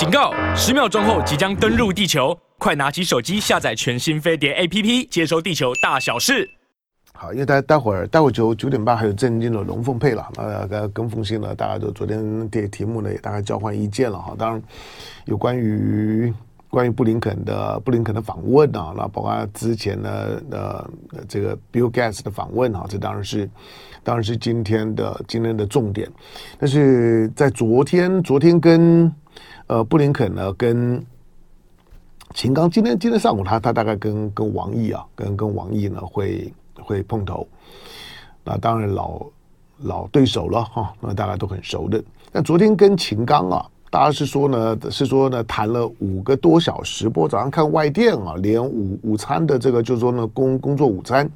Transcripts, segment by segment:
警告！十秒钟后即将登陆地球，快拿起手机下载全新飞碟 APP，接收地球大小事。好，因为待待会儿待会儿九九点半还有正经的龙凤配了，那跟跟凤信呢，大家都昨天这题目呢也大概交换意见了哈。当然有关于。关于布林肯的布林肯的访问啊，那包括之前的呃这个 Bill Gates 的访问啊，这当然是当然是今天的今天的重点。但是在昨天昨天跟呃布林肯呢跟秦刚，今天今天上午他他大概跟跟王毅啊跟跟王毅呢会会碰头，那当然老老对手了哈，那大家都很熟的。那昨天跟秦刚啊。大家是说呢，是说呢，谈了五个多小时。不过早上看外电啊，连午午餐的这个，就是说呢，工工作午餐，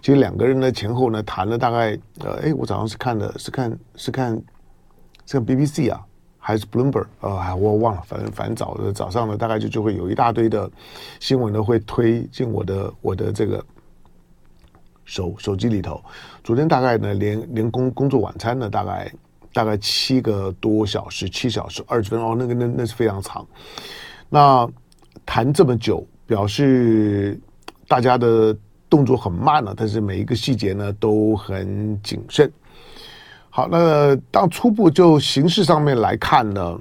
其实两个人呢前后呢谈了大概，呃，哎，我早上是看的，是看是看，是看 BBC 啊，还是 Bloomberg 啊？我忘了，反正反正早早上呢，大概就就会有一大堆的新闻呢会推进我的我的这个手手机里头。昨天大概呢，连连工工作晚餐呢，大概。大概七个多小时，七小时二十分钟，哦，那个那那是非常长。那谈这么久，表示大家的动作很慢了，但是每一个细节呢都很谨慎。好，那当初步就形式上面来看呢，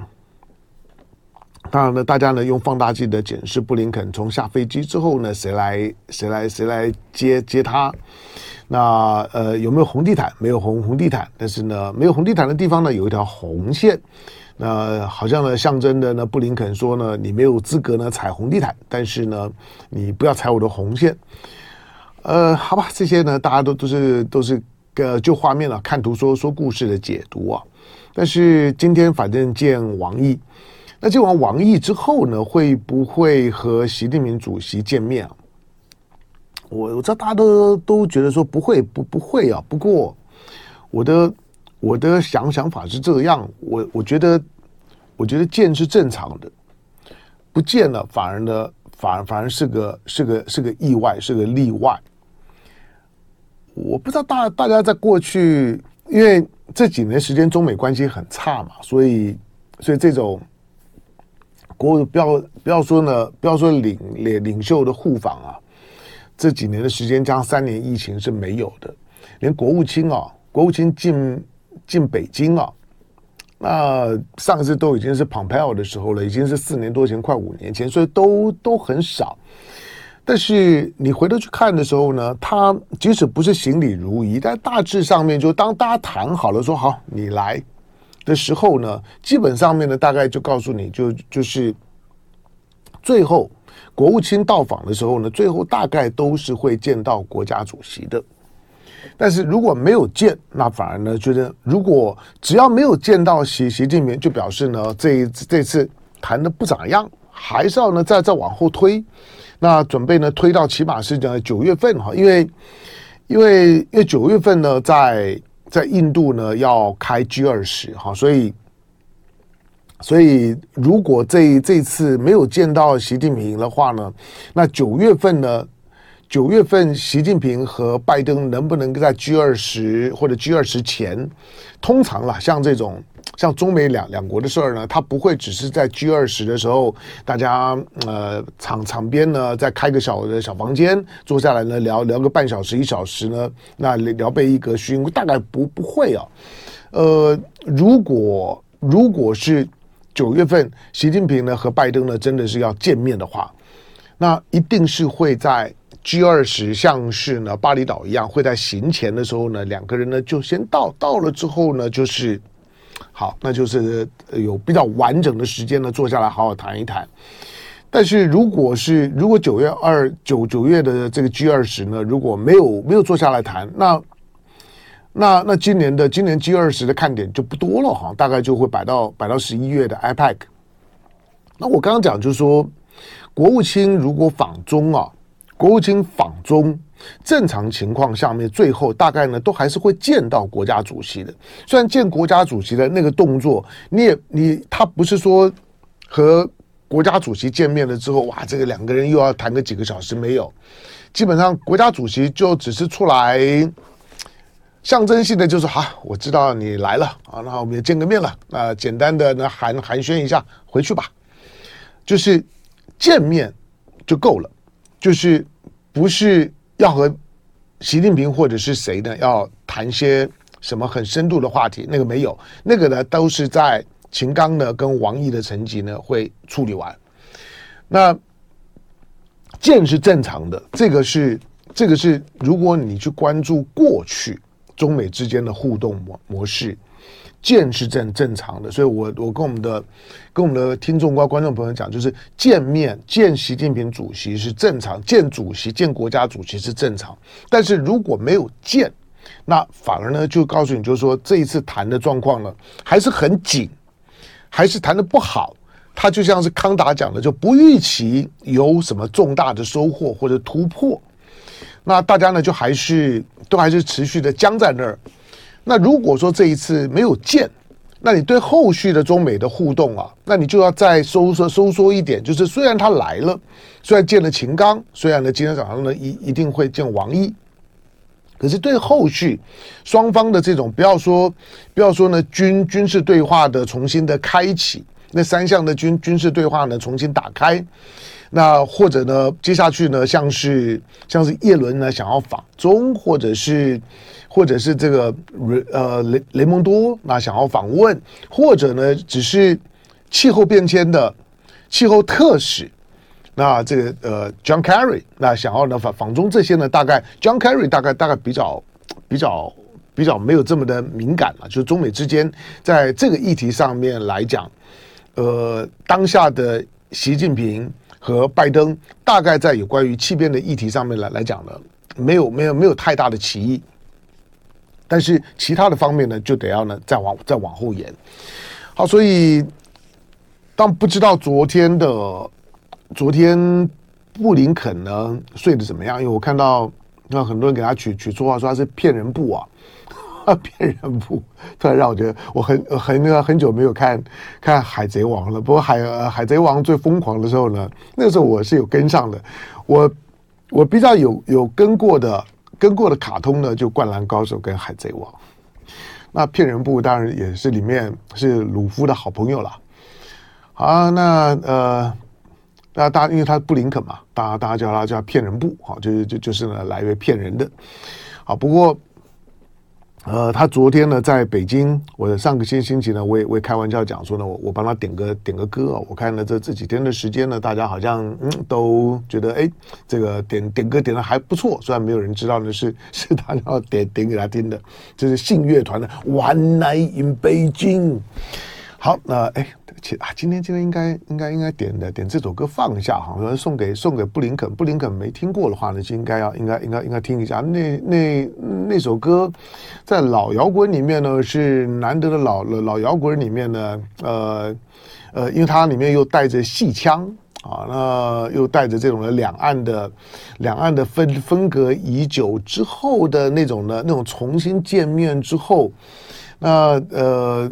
当然呢，大家呢用放大镜的检视布林肯从下飞机之后呢，谁来谁来谁来接接他。那呃有没有红地毯？没有红红地毯，但是呢，没有红地毯的地方呢，有一条红线。那好像呢，象征的呢，布林肯说呢，你没有资格呢踩红地毯，但是呢，你不要踩我的红线。呃，好吧，这些呢，大家都都是都是个就画面了，看图说说故事的解读啊。但是今天反正见王毅，那见完王毅之后呢，会不会和习近平主席见面啊？我我知道大家都都觉得说不会不不会啊，不过我的我的想想法是这样，我我觉得我觉得见是正常的，不见了反而呢反而反而是个是个是个意外是个例外。我不知道大大家在过去，因为这几年时间中美关系很差嘛，所以所以这种国不要不要说呢，不要说领领领袖的互访啊。这几年的时间，加上三年疫情是没有的，连国务卿啊，国务卿进进北京啊，那上次都已经是 Pompeo 的时候了，已经是四年多前，快五年前，所以都都很少。但是你回头去看的时候呢，他即使不是行礼如仪，但大致上面就当大家谈好了，说好你来的时候呢，基本上面呢，大概就告诉你就就是最后。国务卿到访的时候呢，最后大概都是会见到国家主席的。但是如果没有见，那反而呢，觉得如果只要没有见到习习近平，就表示呢，这一这次谈的不咋样，还是要呢再再往后推。那准备呢推到起码是讲九月份哈，因为因为因为九月份呢，在在印度呢要开 G 二十哈，所以。所以，如果这这次没有见到习近平的话呢，那九月份呢？九月份习近平和拜登能不能在 G 二十或者 G 二十前？通常啦，像这种像中美两两国的事儿呢，他不会只是在 G 二十的时候，大家呃场场边呢再开个小的小房间坐下来呢聊聊个半小时一小时呢，那聊备一格勋，大概不不会啊。呃，如果如果是。九月份，习近平呢和拜登呢真的是要见面的话，那一定是会在 G 二十，像是呢巴厘岛一样，会在行前的时候呢，两个人呢就先到，到了之后呢，就是好，那就是有比较完整的时间呢坐下来好好谈一谈。但是如果是如果九月二九九月的这个 G 二十呢，如果没有没有坐下来谈，那。那那今年的今年 G 二十的看点就不多了哈，大概就会摆到摆到十一月的 IPAC。那我刚刚讲就是说，国务卿如果访中啊，国务卿访中，正常情况下面最后大概呢都还是会见到国家主席的。虽然见国家主席的那个动作，你也你他不是说和国家主席见面了之后，哇，这个两个人又要谈个几个小时没有，基本上国家主席就只是出来。象征性的就是好，我知道你来了啊，那我们也见个面了，那简单的那寒寒暄一下，回去吧。就是见面就够了，就是不是要和习近平或者是谁呢要谈些什么很深度的话题，那个没有，那个呢都是在秦刚呢跟王毅的层级呢会处理完。那见是正常的，这个是这个是如果你去关注过去中美之间的互动模模式。见是正正常的，所以我我跟我们的跟我们的听众、观观众朋友讲，就是见面见习近平主席是正常，见主席见国家主席是正常。但是如果没有见，那反而呢就告诉你，就是说这一次谈的状况呢还是很紧，还是谈的不好。他就像是康达讲的，就不预期有什么重大的收获或者突破。那大家呢就还是都还是持续的僵在那儿。那如果说这一次没有见，那你对后续的中美的互动啊，那你就要再收缩收缩一点。就是虽然他来了，虽然见了秦刚，虽然呢今天早上呢一一定会见王毅，可是对后续双方的这种不要说不要说呢军军事对话的重新的开启，那三项的军军事对话呢重新打开，那或者呢接下去呢像是像是叶伦呢想要访中，或者是。或者是这个呃雷雷蒙多那想要访问，或者呢只是气候变迁的气候特使，那这个呃 John Kerry 那想要呢访访中这些呢，大概 John Kerry 大概大概比较比较比较没有这么的敏感了，就是中美之间在这个议题上面来讲，呃当下的习近平和拜登大概在有关于气变的议题上面来来讲呢，没有没有没有太大的歧义。但是其他的方面呢，就得要呢再往再往后延。好，所以当不知道昨天的昨天布林肯呢睡得怎么样？因为我看到那很多人给他取取绰号说他是骗人布啊，啊骗人布，突然让我觉得我很很那个很久没有看看海贼王了。不过海海贼王最疯狂的时候呢，那个时候我是有跟上的，我我比较有有跟过的。跟过的卡通呢，就《灌篮高手》跟《海贼王》。那骗人布当然也是里面是鲁夫的好朋友了。好，那呃，那大家因为他布林肯嘛，大家大家叫他叫骗人布，好，就是就就是呢来为骗人的。好，不过。呃，他昨天呢在北京，我的上个星星期呢，我也我也开玩笑讲说呢，我我帮他点个点个歌啊。我看了这这几天的时间呢，大家好像嗯都觉得哎，这个点点歌点的还不错，虽然没有人知道呢是是他要点点给他听的，这是信乐团的《One Night in Beijing》。好，那哎。啊，今天今天应该应该应该点的点这首歌放一下哈，说送给送给布林肯，布林肯没听过的话呢，就应该要应该应该应该听一下。那那那首歌在老摇滚里面呢是难得的老老摇滚里面呢，呃呃，因为它里面又带着戏腔啊，那又带着这种的两岸的两岸的分分隔已久之后的那种的那种重新见面之后，那呃。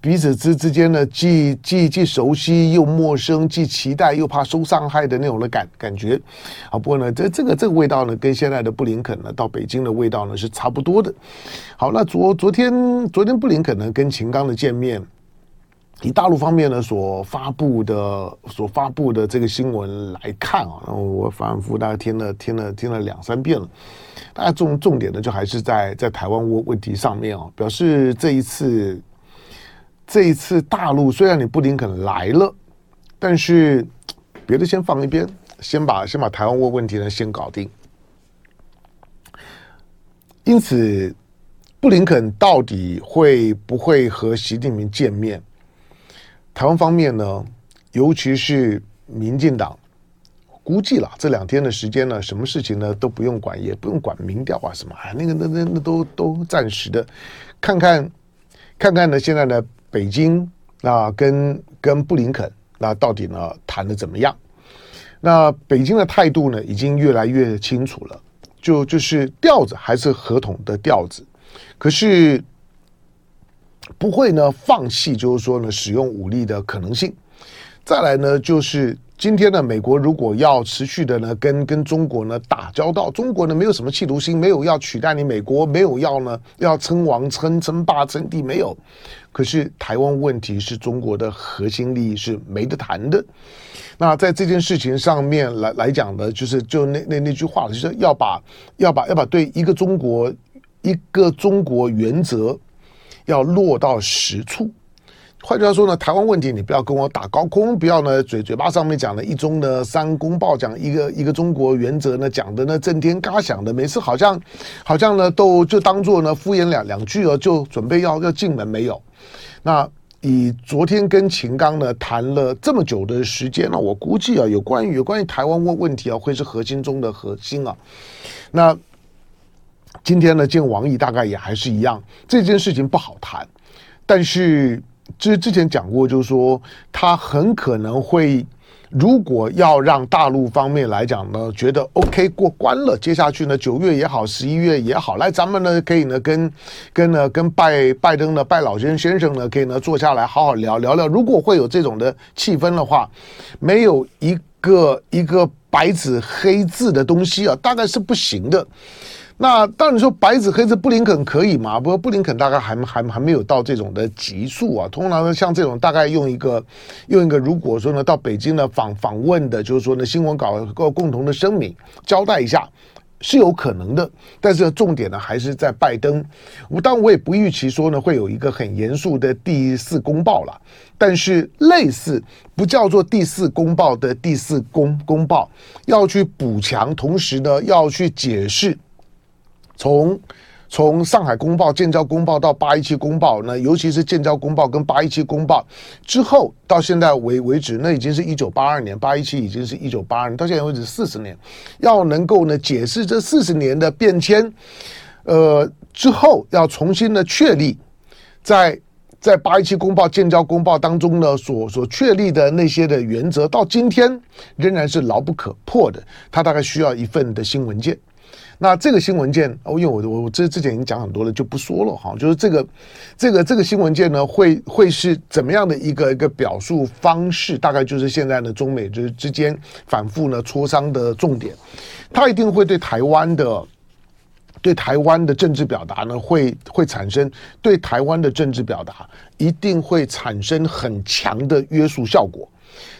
彼此之之间呢，既既既熟悉又陌生，既期待又怕受伤害的那种的感感觉。啊，不过呢，这这个这个味道呢，跟现在的布林肯呢到北京的味道呢是差不多的。好，那昨昨天昨天布林肯呢跟秦刚的见面，以大陆方面呢所发布的所发布的这个新闻来看啊，我反复大概听了听了听了两三遍了，大家重重点呢就还是在在台湾问问题上面啊，表示这一次。这一次大陆虽然你布林肯来了，但是别的先放一边，先把先把台湾问问题呢先搞定。因此，布林肯到底会不会和习近平见面？台湾方面呢，尤其是民进党，估计了这两天的时间呢，什么事情呢都不用管，也不用管民调啊什么啊，那个那那那都都暂时的，看看看看呢，现在呢。北京那跟跟布林肯那到底呢谈的怎么样？那北京的态度呢已经越来越清楚了，就就是调子还是合同的调子，可是不会呢放弃，就是说呢使用武力的可能性。再来呢就是今天呢，美国如果要持续的呢跟跟中国呢打交道，中国呢没有什么企图心，没有要取代你，美国没有要呢要称王称称霸称帝，没有。可是台湾问题是中国的核心利益，是没得谈的。那在这件事情上面来来讲呢，就是就那那那句话，就是要把要把要把对一个中国一个中国原则要落到实处。换句话说呢，台湾问题你不要跟我打高空，不要呢嘴嘴巴上面讲的一中的三公报，讲一个一个中国原则呢，讲的呢震天嘎响的，每次好像好像呢都就当做呢敷衍两两句哦，就准备要要进门没有？那以昨天跟秦刚呢谈了这么久的时间呢，我估计啊有关于有关于台湾问问题啊会是核心中的核心啊。那今天呢见王毅大概也还是一样，这件事情不好谈，但是。之之前讲过，就是说他很可能会，如果要让大陆方面来讲呢，觉得 OK 过关了，接下去呢，九月也好，十一月也好，来咱们呢可以呢跟跟呢跟拜拜登的拜老先先生呢可以呢坐下来好好聊聊聊。如果会有这种的气氛的话，没有一个一个白纸黑字的东西啊，大概是不行的。那当然说白纸黑字布林肯可以吗？不过布林肯大概还还还没有到这种的级数啊。通常呢，像这种大概用一个用一个，如果说呢到北京呢访访问的，就是说呢新闻稿个共同的声明交代一下是有可能的。但是重点呢还是在拜登。我当然我也不预期说呢会有一个很严肃的第四公报了。但是类似不叫做第四公报的第四公公报，要去补强，同时呢要去解释。从从上海公报、建交公报到八一七公报，那尤其是建交公报跟八一七公报之后到现在为为止，那已经是一九八二年，八一七已经是一九八二年，到现在为止四十年，要能够呢解释这四十年的变迁，呃之后要重新的确立在在八一七公报、建交公报当中呢所所确立的那些的原则，到今天仍然是牢不可破的，它大概需要一份的新文件。那这个新文件，哦，因为我我之之前已经讲很多了，就不说了哈。就是这个这个这个新文件呢，会会是怎么样的一个一个表述方式？大概就是现在呢，中美之之间反复呢磋商的重点。它一定会对台湾的对台湾的政治表达呢，会会产生对台湾的政治表达一定会产生很强的约束效果。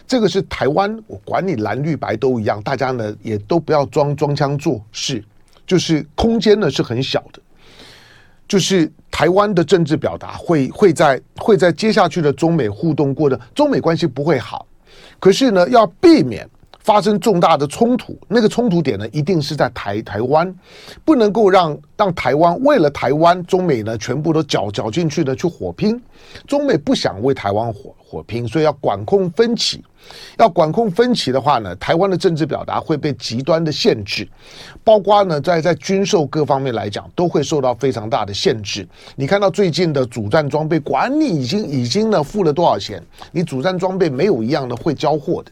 这个是台湾，我管你蓝绿白都一样，大家呢也都不要装装腔作势。就是空间呢是很小的，就是台湾的政治表达会会在会在接下去的中美互动过的中美关系不会好，可是呢要避免发生重大的冲突，那个冲突点呢一定是在台台湾，不能够让让台湾为了台湾中美呢全部都搅搅进去的去火拼，中美不想为台湾火火拼，所以要管控分歧。要管控分歧的话呢，台湾的政治表达会被极端的限制，包括呢在在军售各方面来讲都会受到非常大的限制。你看到最近的主战装备，管你已经已经呢付了多少钱，你主战装备没有一样的会交货的。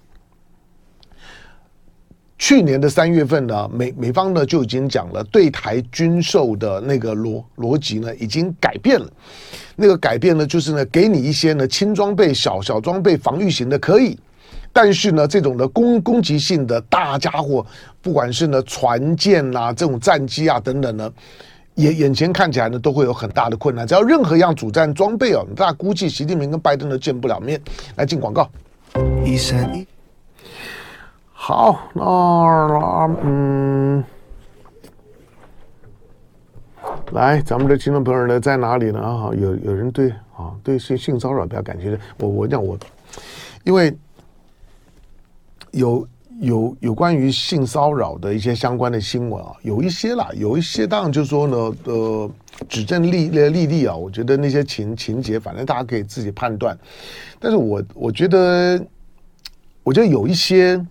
去年的三月份呢，美美方呢就已经讲了，对台军售的那个逻逻辑呢已经改变了。那个改变呢，就是呢给你一些呢轻装备、小小装备、防御型的可以。但是呢，这种的攻攻击性的大家伙，不管是呢船舰、啊、这种战机啊等等呢，眼眼前看起来呢都会有很大的困难。只要任何一样主战装备哦，大家估计习近平跟拜登都见不了面。来进广告。一三一。好，那嗯，来，咱们的听众朋友呢在哪里呢？啊，有有人对啊对性性骚扰比较感兴趣，我我讲我，因为。有有有关于性骚扰的一些相关的新闻啊，有一些啦，有一些当然就是说呢，呃，指证历历历啊，我觉得那些情情节，反正大家可以自己判断。但是我我觉得，我觉得有一些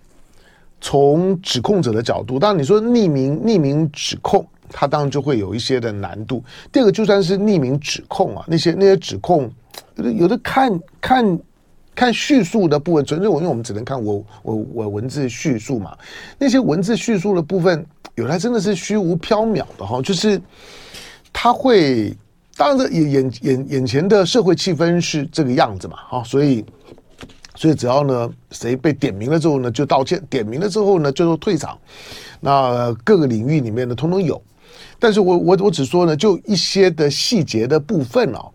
从指控者的角度，当然你说匿名匿名指控，他当然就会有一些的难度。第二个，就算是匿名指控啊，那些那些指控，有的看看。看叙述的部分，纯粹我因为我们只能看我我我文字叙述嘛，那些文字叙述的部分，有的真的是虚无缥缈的哈，就是他会，当然眼眼眼眼前的社会气氛是这个样子嘛哈，所以所以只要呢谁被点名了之后呢就道歉，点名了之后呢就说退场。那各个领域里面呢通通有，但是我我我只说呢就一些的细节的部分哦，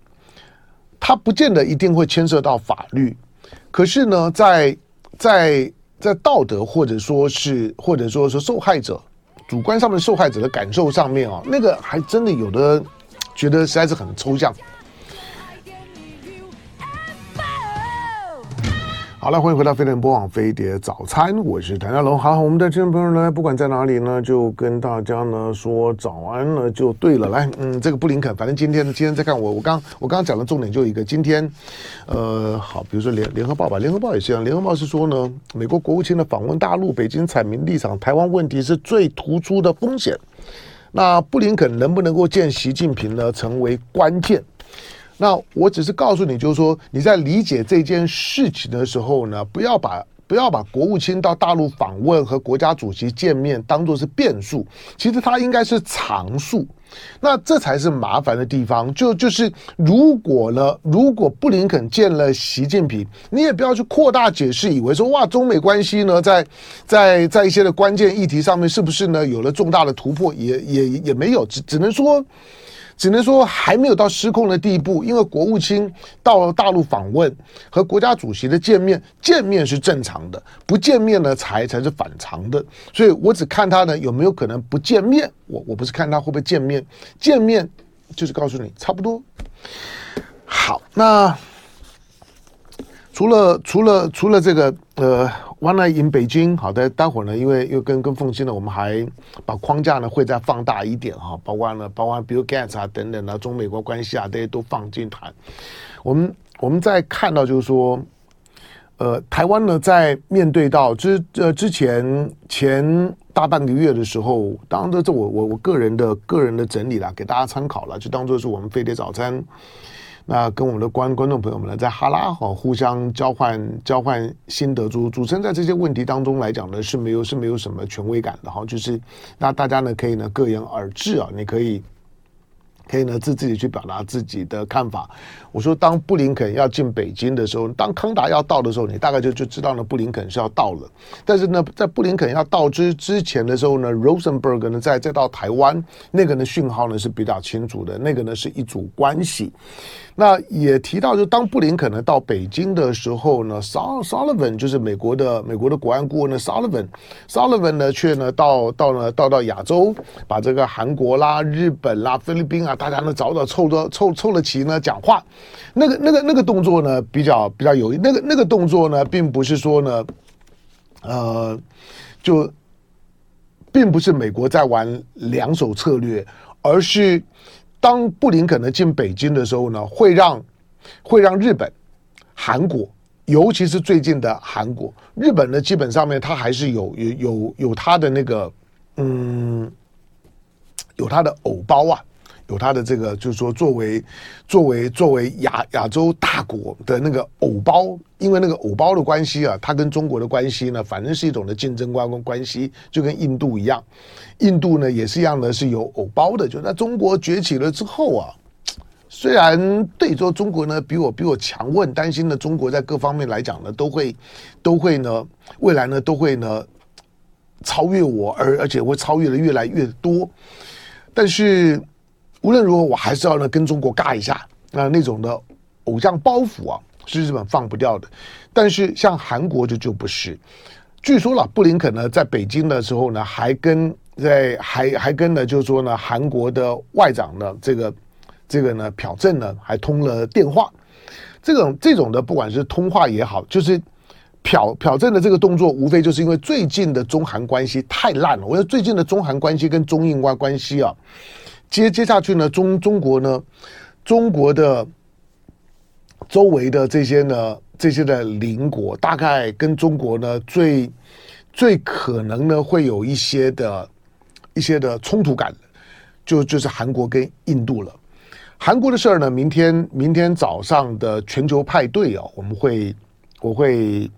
它不见得一定会牵涉到法律，可是呢在在在道德或者说是或者说是受害者主观上面受害者的感受上面啊，那个还真的有的觉得实在是很抽象。好了，欢迎回到飞碟播网飞碟早餐，我是谭家龙。好，我们的听众朋友呢，不管在哪里呢，就跟大家呢说早安呢，就对了。来，嗯，这个布林肯，反正今天呢，今天在看我，我刚我刚刚讲的重点就一个，今天，呃，好，比如说联联合报吧，联合报也是一样，联合报是说呢，美国国务卿的访问大陆，北京阐明立场，台湾问题是最突出的风险。那布林肯能不能够见习近平呢，成为关键。那我只是告诉你，就是说你在理解这件事情的时候呢，不要把不要把国务卿到大陆访问和国家主席见面当做是变数，其实它应该是常数。那这才是麻烦的地方。就就是如果呢，如果布林肯见了习近平，你也不要去扩大解释，以为说哇，中美关系呢，在在在一些的关键议题上面是不是呢有了重大的突破？也也也没有，只只能说。只能说还没有到失控的地步，因为国务卿到了大陆访问和国家主席的见面，见面是正常的，不见面呢才才是反常的。所以我只看他呢有没有可能不见面，我我不是看他会不会见面，见面就是告诉你差不多。好，那除了除了除了这个呃。完了北京，好的，待会儿呢，因为又跟跟凤馨呢，我们还把框架呢会再放大一点哈，包括呢，包括 Bill Gates 啊等等啊中美国关系啊，这些都放进谈。我们我们在看到就是说，呃，台湾呢在面对到之呃之前前大半个月的时候，当然这这我我我个人的个人的整理啦，给大家参考了，就当做是我们飞碟早餐。那跟我们的观观众朋友们呢，在哈拉哈互相交换交换心得，主主持人在这些问题当中来讲呢，是没有是没有什么权威感的哈，就是那大家呢可以呢各言而志啊，你可以。可以呢，自自己去表达自己的看法。我说，当布林肯要进北京的时候，当康达要到的时候，你大概就就知道呢，布林肯是要到了。但是呢，在布林肯要到之之前的时候呢，Rosenberg 呢再再到台湾，那个呢讯号呢是比较清楚的，那个呢是一组关系。那也提到，就当布林肯呢到北京的时候呢，Sullivan 就是美国的美国的国安顾问呢，Sullivan Sullivan 呢却呢到到呢到到亚洲，把这个韩国啦、日本啦、菲律宾啊。大家呢早早凑着凑凑了齐呢讲话，那个那个那个动作呢比较比较有意那个那个动作呢，并不是说呢，呃，就并不是美国在玩两手策略，而是当布林肯呢进北京的时候呢，会让会让日本、韩国，尤其是最近的韩国、日本呢，基本上面它还是有有有有它的那个嗯，有它的偶包啊。有他的这个，就是说，作为作为作为亚亚洲大国的那个偶包，因为那个偶包的关系啊，他跟中国的关系呢，反正是一种的竞争关关关系，就跟印度一样，印度呢也是一样的，是有偶包的。就那中国崛起了之后啊，虽然对说中国呢比我比我强，我很担心呢，中国在各方面来讲呢，都会都会呢，未来呢都会呢超越我，而而且会超越的越来越多，但是。无论如何，我还是要呢跟中国尬一下，那那种的偶像包袱啊，是日本放不掉的。但是像韩国就就不是。据说了，布林肯呢在北京的时候呢，还跟在还还跟呢，就是说呢，韩国的外长呢，这个这个呢，朴正呢，还通了电话。这种这种的，不管是通话也好，就是朴朴正的这个动作，无非就是因为最近的中韩关系太烂了。我觉得最近的中韩关系跟中印关关系啊。接接下去呢，中中国呢，中国的周围的这些呢，这些的邻国，大概跟中国呢最最可能呢会有一些的一些的冲突感，就就是韩国跟印度了。韩国的事儿呢，明天明天早上的全球派对啊，我们会我会。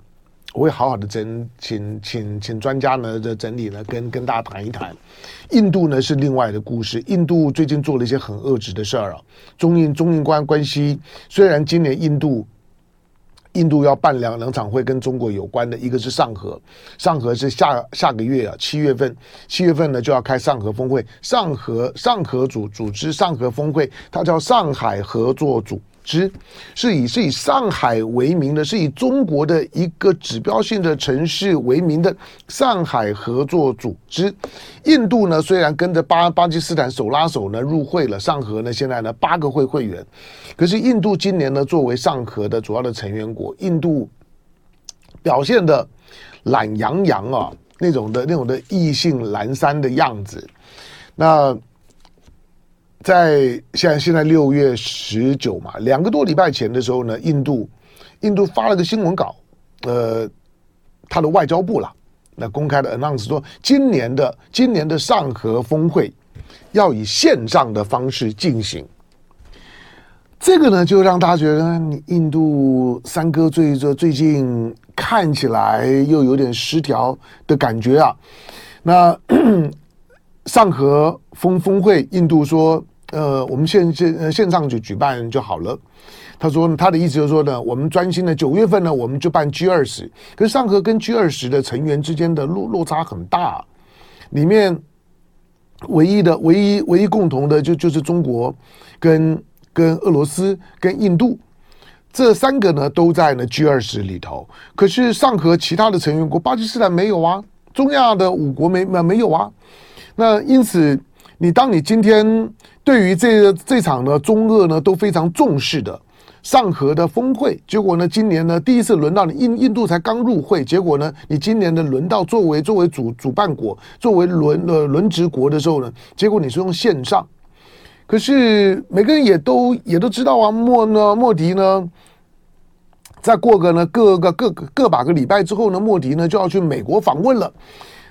我会好好的整，请请请专家呢的整理呢，跟跟大家谈一谈。印度呢是另外的故事，印度最近做了一些很恶质的事儿啊。中印中印关关系，虽然今年印度印度要办两两场会跟中国有关的，一个是上合，上合是下下个月啊，七月份，七月份呢就要开上合峰会，上合上合组组织上合峰会，它叫上海合作组。之是以是以上海为名的，是以中国的一个指标性的城市为名的上海合作组织。印度呢，虽然跟着巴巴基斯坦手拉手呢入会了上合呢，现在呢八个会会员，可是印度今年呢作为上合的主要的成员国，印度表现的懒洋洋啊，那种的那种的意兴阑珊的样子，那。在现在现在六月十九嘛，两个多礼拜前的时候呢，印度印度发了个新闻稿，呃，他的外交部了，那公开的 announce 说，今年的今年的上合峰会要以线上的方式进行。这个呢，就让大家觉得，印度三哥最最最近看起来又有点失调的感觉啊。那 上合峰峰会，印度说。呃，我们线线线上就举办就好了。他说他的意思就是说呢，我们专心的九月份呢，我们就办 G 二十。可是上合跟 G 二十的成员之间的落落差很大，里面唯一的唯一唯一共同的就就是中国跟跟俄罗斯跟印度这三个呢都在呢 G 二十里头。可是上合其他的成员国，巴基斯坦没有啊，中亚的五国没没没有啊。那因此，你当你今天。对于这这场呢，中俄呢都非常重视的上合的峰会，结果呢，今年呢第一次轮到你印印度才刚入会，结果呢，你今年的轮到作为作为主主办国，作为轮呃轮值国的时候呢，结果你是用线上，可是每个人也都也都知道啊，莫呢莫迪呢，再过个呢各个各个个把个礼拜之后呢，莫迪呢就要去美国访问了，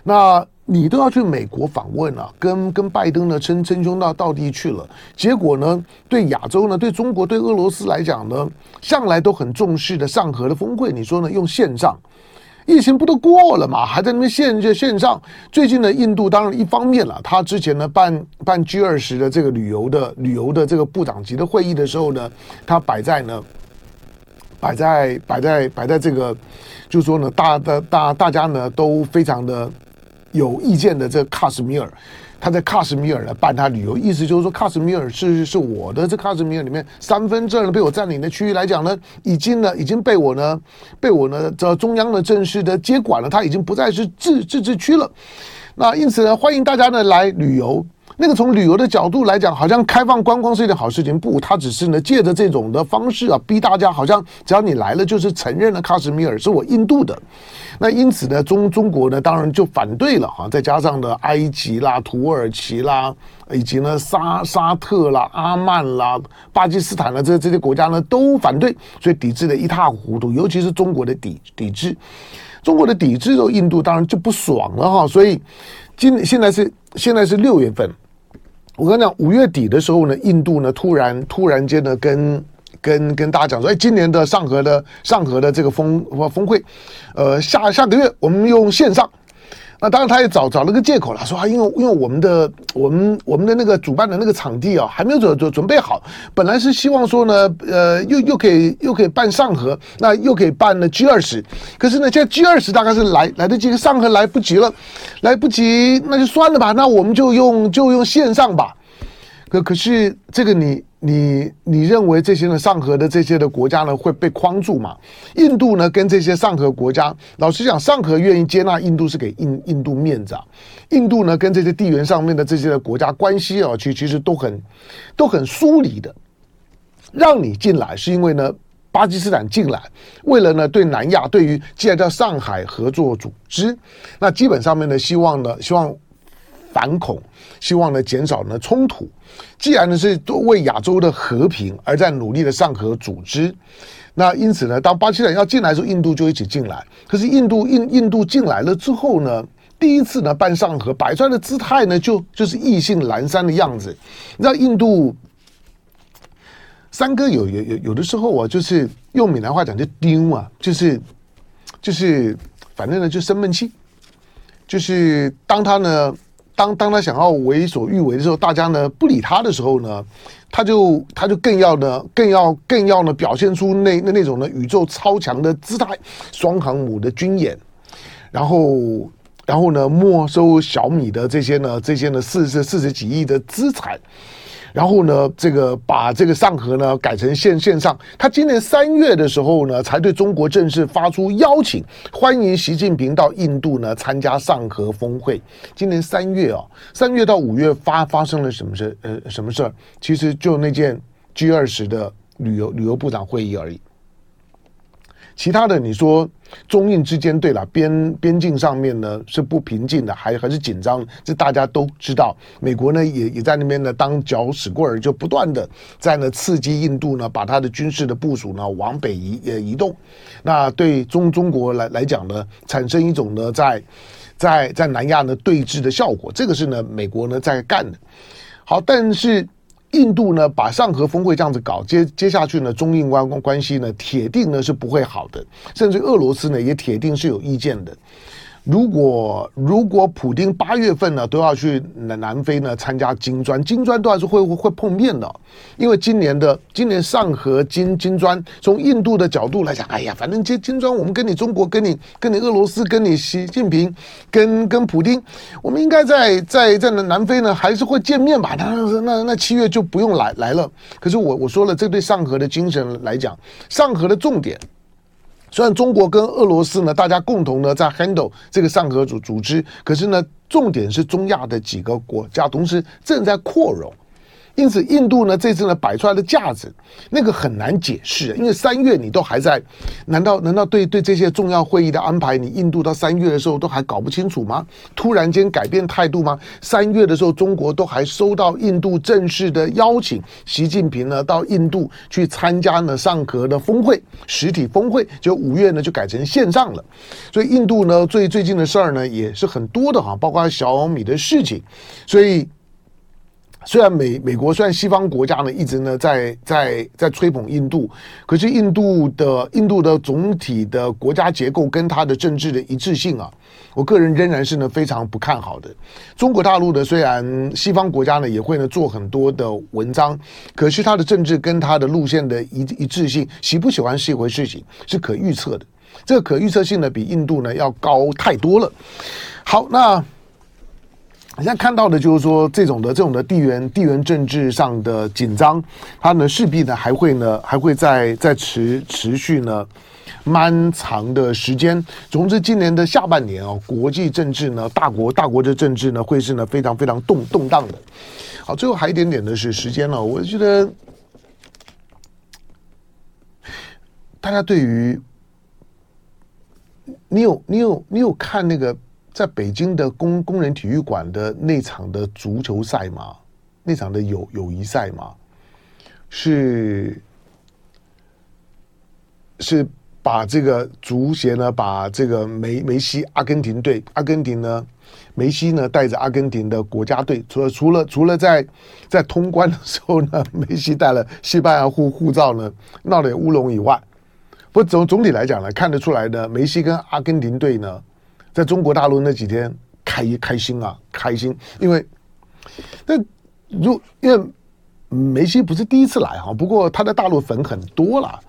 那。你都要去美国访问了，跟跟拜登呢称称兄道道弟去了，结果呢，对亚洲呢，对中国，对俄罗斯来讲呢，向来都很重视的上合的峰会，你说呢？用线上，疫情不都过了嘛，还在那边线就线上。最近呢，印度当然一方面了，他之前呢办办 G 二十的这个旅游的旅游的这个部长级的会议的时候呢，他摆在呢，摆在摆在摆在这个，就是说呢，大的大大家呢都非常的。有意见的这个喀什米尔，他在喀什米尔来办他旅游，意思就是说喀什米尔是是我的。这喀什米尔里面三分之二被我占领的区域来讲呢，已经呢已经被我呢被我呢这中央呢正式的接管了，他已经不再是自自治区了。那因此呢，欢迎大家呢来旅游。那个从旅游的角度来讲，好像开放观光是一件好事情，不，他只是呢借着这种的方式啊，逼大家好像只要你来了，就是承认了喀什米尔是我印度的。那因此呢，中中国呢当然就反对了哈，再加上呢埃及啦、土耳其啦，以及呢沙沙特啦、阿曼啦、巴基斯坦啦，这这些国家呢都反对，所以抵制的一塌糊涂，尤其是中国的抵抵制，中国的抵制，的印度当然就不爽了哈，所以今现在是现在是六月份。我跟你讲，五月底的时候呢，印度呢突然突然间呢跟跟跟大家讲说，哎，今年的上合的上合的这个峰峰会，呃，下下个月我们用线上。那当然，他也找找了个借口了，说啊，因为因为我们的我们我们的那个主办的那个场地啊，还没有准准准备好。本来是希望说呢，呃，又又可以又可以办上合，那又可以办呢 G 二十。可是呢，现在 G 二十大概是来来得及，上合来不及了，来不及，那就算了吧，那我们就用就用线上吧。可可是这个你。你你认为这些呢上合的这些的国家呢会被框住吗？印度呢跟这些上合国家，老实讲，上合愿意接纳印度是给印印度面子啊。印度呢跟这些地缘上面的这些的国家关系啊，其其实都很都很疏离的。让你进来是因为呢巴基斯坦进来，为了呢对南亚，对于既然叫上海合作组织，那基本上面呢希望呢希望。反恐，希望呢减少呢冲突。既然呢是为亚洲的和平而在努力的上合组织，那因此呢，当巴基斯坦要进来的时候，印度就一起进来。可是印度印印度进来了之后呢，第一次呢办上合，摆出来的姿态呢就就是意兴阑珊的样子。你知道印度三哥有有有有的时候啊，就是用闽南话讲就丢啊，就是就是反正呢就生闷气，就是当他呢。当当他想要为所欲为的时候，大家呢不理他的时候呢，他就他就更要呢，更要更要呢表现出那那那种呢宇宙超强的姿态，双航母的军演，然后然后呢没收小米的这些呢这些呢四十四十几亿的资产。然后呢，这个把这个上合呢改成线线上。他今年三月的时候呢，才对中国正式发出邀请，欢迎习近平到印度呢参加上合峰会。今年三月啊，三月到五月发发生了什么事？呃，什么事儿？其实就那件 G 二十的旅游旅游部长会议而已。其他的，你说中印之间，对了，边边境上面呢是不平静的，还还是紧张，这大家都知道。美国呢也也在那边呢当搅屎棍儿，就不断的在呢刺激印度呢把它的军事的部署呢往北移呃移动。那对中中国来来讲呢，产生一种呢在在在南亚呢对峙的效果，这个是呢美国呢在干的。好，但是。印度呢，把上合峰会这样子搞，接接下去呢，中印关关系呢，铁定呢是不会好的，甚至俄罗斯呢也铁定是有意见的。如果如果普丁八月份呢都要去南南非呢参加金砖，金砖都还是会会碰面的，因为今年的今年上合金金砖，从印度的角度来讲，哎呀，反正金金砖我们跟你中国跟你跟你俄罗斯跟你习近平跟跟普丁，我们应该在在在南南非呢还是会见面吧？那那那七月就不用来来了。可是我我说了，这对上合的精神来讲，上合的重点。虽然中国跟俄罗斯呢，大家共同呢在 handle 这个上合组组织，可是呢，重点是中亚的几个国家同时正在扩容。因此，印度呢这次呢摆出来的架子，那个很难解释，因为三月你都还在，难道难道对对这些重要会议的安排，你印度到三月的时候都还搞不清楚吗？突然间改变态度吗？三月的时候，中国都还收到印度正式的邀请，习近平呢到印度去参加呢上合的峰会，实体峰会，就五月呢就改成线上了，所以印度呢最最近的事儿呢也是很多的哈，包括小米的事情，所以。虽然美美国虽然西方国家呢一直呢在在在吹捧印度，可是印度的印度的总体的国家结构跟它的政治的一致性啊，我个人仍然是呢非常不看好的。中国大陆的虽然西方国家呢也会呢做很多的文章，可是它的政治跟它的路线的一一致性，喜不喜欢是一回事情，是可预测的。这个可预测性呢比印度呢要高太多了。好，那。你现在看到的就是说，这种的这种的地缘地缘政治上的紧张，它呢势必呢还会呢还会再再持持续呢蛮长的时间。总之，今年的下半年哦，国际政治呢，大国大国的政治呢，会是呢非常非常动动荡的。好，最后还一点点的是时间了，我觉得大家对于你有你有你有看那个。在北京的工工人体育馆的那场的足球赛吗？那场的友友谊赛吗？是是把这个足协呢，把这个梅梅西阿根廷队，阿根廷呢，梅西呢带着阿根廷的国家队，除了除了除了在在通关的时候呢，梅西带了西班牙护护照呢，闹了点乌龙以外，不总总体来讲呢，看得出来呢，梅西跟阿根廷队呢。在中国大陆那几天开开心啊，开心，因为那如因为梅西不是第一次来哈，不过他在大陆粉很多了。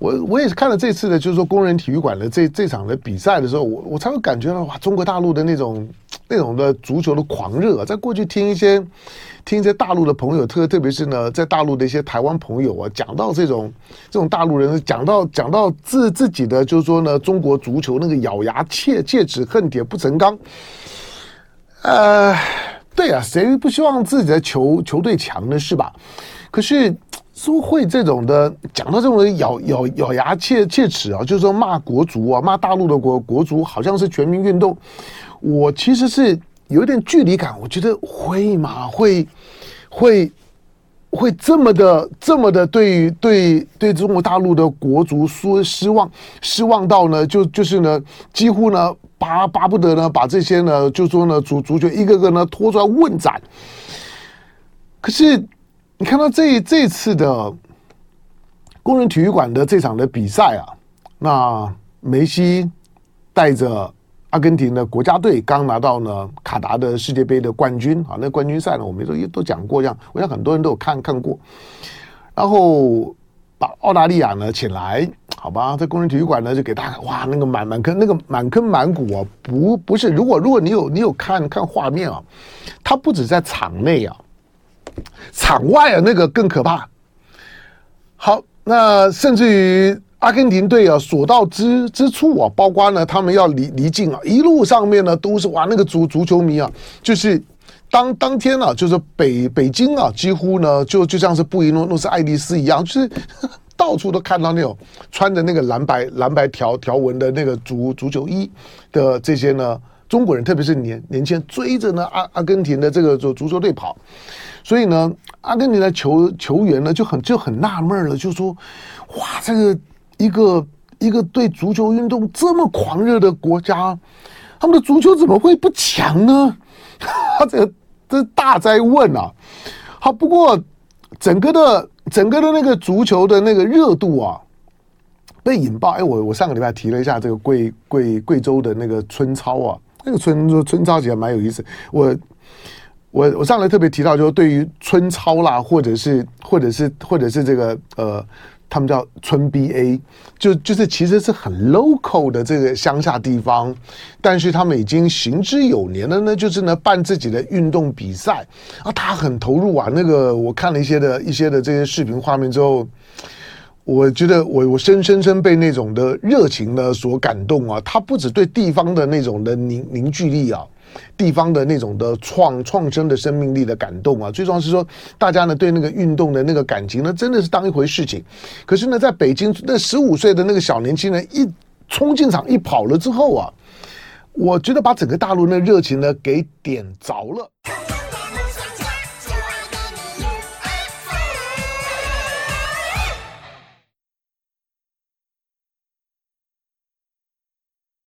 我我也是看了这次的，就是说工人体育馆的这这场的比赛的时候，我我才会感觉到哇，中国大陆的那种那种的足球的狂热，啊在过去听一些。听一些大陆的朋友，特特别是呢，在大陆的一些台湾朋友啊，讲到这种这种大陆人，讲到讲到自自己的，就是说呢，中国足球那个咬牙切切齿恨铁不成钢。呃，对啊，谁不希望自己的球球队强呢？是吧？可是苏会这种的，讲到这种咬咬咬牙切切齿啊，就是说骂国足啊，骂大陆的国国足，好像是全民运动。我其实是。有一点距离感，我觉得会吗？会，会，会这么的，这么的对对对中国大陆的国足说失望，失望到呢，就就是呢，几乎呢巴巴不得呢把这些呢，就说呢足足球一个个呢拖出来问斩。可是你看到这这次的工人体育馆的这场的比赛啊，那梅西带着。阿根廷的国家队刚拿到呢卡达的世界杯的冠军啊，那冠军赛呢，我们都都讲过，这样我想很多人都有看看过。然后把澳大利亚呢请来，好吧，在工人体育馆呢就给大家哇，那个满满坑，那个满坑满谷啊，不不是，如果如果你有你有看看画面啊，他不止在场内啊，场外啊那个更可怕。好，那甚至于。阿根廷队啊，所到之之处啊，包括呢，他们要离离境啊，一路上面呢都是哇，那个足足球迷啊，就是当当天啊，就是北北京啊，几乎呢就就像是布宜诺诺斯艾利斯一样，就是 到处都看到那种穿着那个蓝白蓝白条条纹的那个足足球衣的这些呢中国人，特别是年年轻人追着呢阿阿根廷的这个足足球队跑，所以呢，阿根廷的球球员呢就很就很纳闷了，就说哇，这个。一个一个对足球运动这么狂热的国家，他们的足球怎么会不强呢？他 这个这大哉问啊！好，不过整个的整个的那个足球的那个热度啊，被引爆。哎，我我上个礼拜提了一下这个贵贵贵州的那个村超啊，那个村村超其实蛮有意思。我我我上来特别提到，就是对于村超啦，或者是或者是或者是这个呃。他们叫村 BA，就就是其实是很 local 的这个乡下地方，但是他们已经行之有年了呢，就是呢办自己的运动比赛啊，他很投入啊。那个我看了一些的一些的这些视频画面之后，我觉得我我深深深被那种的热情呢所感动啊。他不止对地方的那种的凝凝聚力啊。地方的那种的创创生的生命力的感动啊，最重要是说，大家呢对那个运动的那个感情呢，真的是当一回事情。可是呢，在北京那十五岁的那个小年轻人一冲进场一跑了之后啊，我觉得把整个大陆那热情呢给点着了。